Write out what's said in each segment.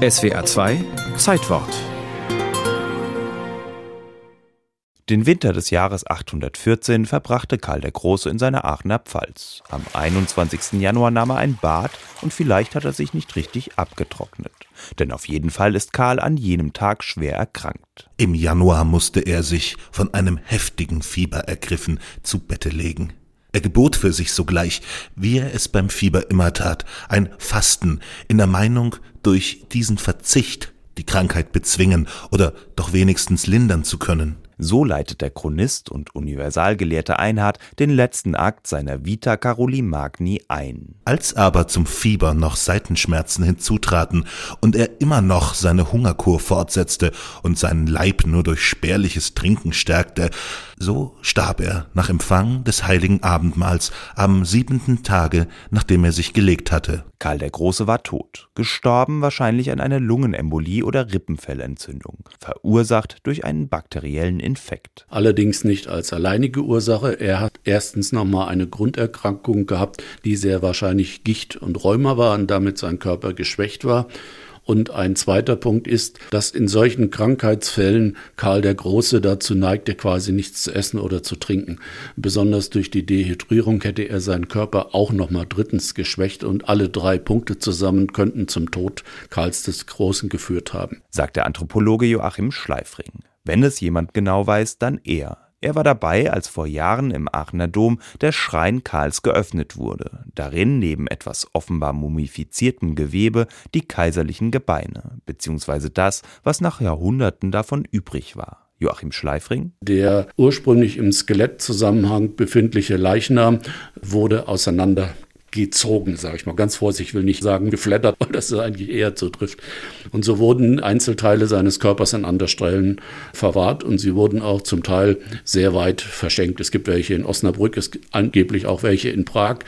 SWR 2 Zeitwort Den Winter des Jahres 814 verbrachte Karl der Große in seiner Aachener Pfalz. Am 21. Januar nahm er ein Bad und vielleicht hat er sich nicht richtig abgetrocknet. Denn auf jeden Fall ist Karl an jenem Tag schwer erkrankt. Im Januar musste er sich von einem heftigen Fieber ergriffen zu Bette legen. Er gebot für sich sogleich, wie er es beim Fieber immer tat, ein Fasten in der Meinung, durch diesen Verzicht die Krankheit bezwingen oder doch wenigstens lindern zu können. So leitet der Chronist und Universalgelehrte Einhard den letzten Akt seiner Vita Caroli Magni ein. Als aber zum Fieber noch Seitenschmerzen hinzutraten und er immer noch seine Hungerkur fortsetzte und seinen Leib nur durch spärliches Trinken stärkte, so starb er nach Empfang des heiligen Abendmahls am siebenten Tage, nachdem er sich gelegt hatte. Karl der Große war tot, gestorben wahrscheinlich an einer Lungenembolie oder Rippenfellentzündung, verursacht durch einen bakteriellen Infekt. Allerdings nicht als alleinige Ursache. Er hat erstens nochmal eine Grunderkrankung gehabt, die sehr wahrscheinlich Gicht und Rheuma war und damit sein Körper geschwächt war. Und ein zweiter Punkt ist, dass in solchen Krankheitsfällen Karl der Große dazu neigte, quasi nichts zu essen oder zu trinken. Besonders durch die Dehydrierung hätte er seinen Körper auch nochmal drittens geschwächt und alle drei Punkte zusammen könnten zum Tod Karls des Großen geführt haben. Sagt der Anthropologe Joachim Schleifring. Wenn es jemand genau weiß, dann er. Er war dabei, als vor Jahren im Aachener Dom der Schrein Karls geöffnet wurde. Darin neben etwas offenbar mumifiziertem Gewebe die kaiserlichen Gebeine, beziehungsweise das, was nach Jahrhunderten davon übrig war. Joachim Schleifring. Der ursprünglich im Skelettzusammenhang befindliche Leichnam wurde auseinander gezogen, sage ich mal ganz vorsichtig, ich will nicht sagen geflattert, weil das eigentlich eher zutrifft. Und so wurden Einzelteile seines Körpers an anderen Stellen verwahrt und sie wurden auch zum Teil sehr weit verschenkt. Es gibt welche in Osnabrück, es gibt angeblich auch welche in Prag.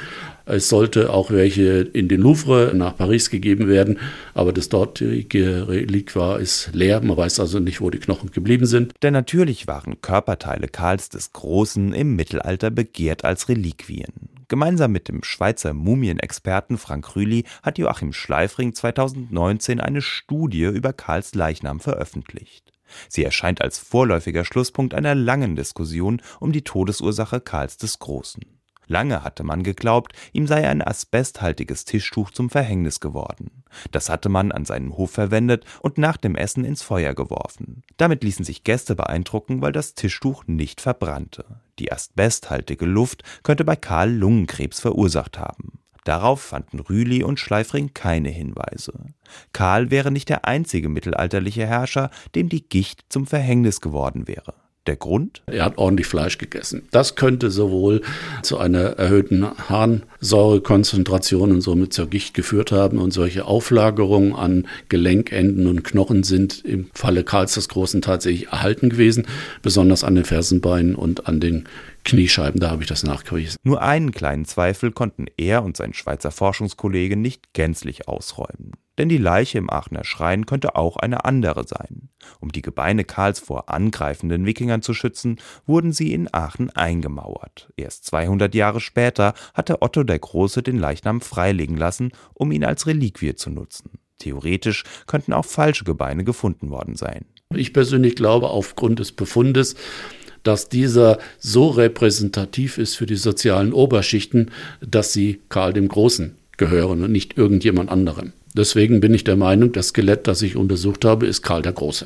Es sollte auch welche in den Louvre nach Paris gegeben werden, aber das dortige Reliquar ist leer. Man weiß also nicht, wo die Knochen geblieben sind. Denn natürlich waren Körperteile Karls des Großen im Mittelalter begehrt als Reliquien. Gemeinsam mit dem Schweizer Mumienexperten Frank Rühli hat Joachim Schleifring 2019 eine Studie über Karls Leichnam veröffentlicht. Sie erscheint als vorläufiger Schlusspunkt einer langen Diskussion um die Todesursache Karls des Großen. Lange hatte man geglaubt, ihm sei ein asbesthaltiges Tischtuch zum Verhängnis geworden. Das hatte man an seinem Hof verwendet und nach dem Essen ins Feuer geworfen. Damit ließen sich Gäste beeindrucken, weil das Tischtuch nicht verbrannte. Die asbesthaltige Luft könnte bei Karl Lungenkrebs verursacht haben. Darauf fanden Rühli und Schleifring keine Hinweise. Karl wäre nicht der einzige mittelalterliche Herrscher, dem die Gicht zum Verhängnis geworden wäre. Der Grund? Er hat ordentlich Fleisch gegessen. Das könnte sowohl zu einer erhöhten Harnsäurekonzentration und somit zur Gicht geführt haben. Und solche Auflagerungen an Gelenkenden und Knochen sind im Falle Karls des Großen tatsächlich erhalten gewesen, besonders an den Fersenbeinen und an den Kniescheiben, da habe ich das nachgewiesen. Nur einen kleinen Zweifel konnten er und sein Schweizer Forschungskollege nicht gänzlich ausräumen. Denn die Leiche im Aachener Schrein könnte auch eine andere sein. Um die Gebeine Karls vor angreifenden Wikingern zu schützen, wurden sie in Aachen eingemauert. Erst 200 Jahre später hatte Otto der Große den Leichnam freilegen lassen, um ihn als Reliquie zu nutzen. Theoretisch könnten auch falsche Gebeine gefunden worden sein. Ich persönlich glaube, aufgrund des Befundes, dass dieser so repräsentativ ist für die sozialen Oberschichten, dass sie Karl dem Großen gehören und nicht irgendjemand anderem. Deswegen bin ich der Meinung, das Skelett, das ich untersucht habe, ist Karl der Große.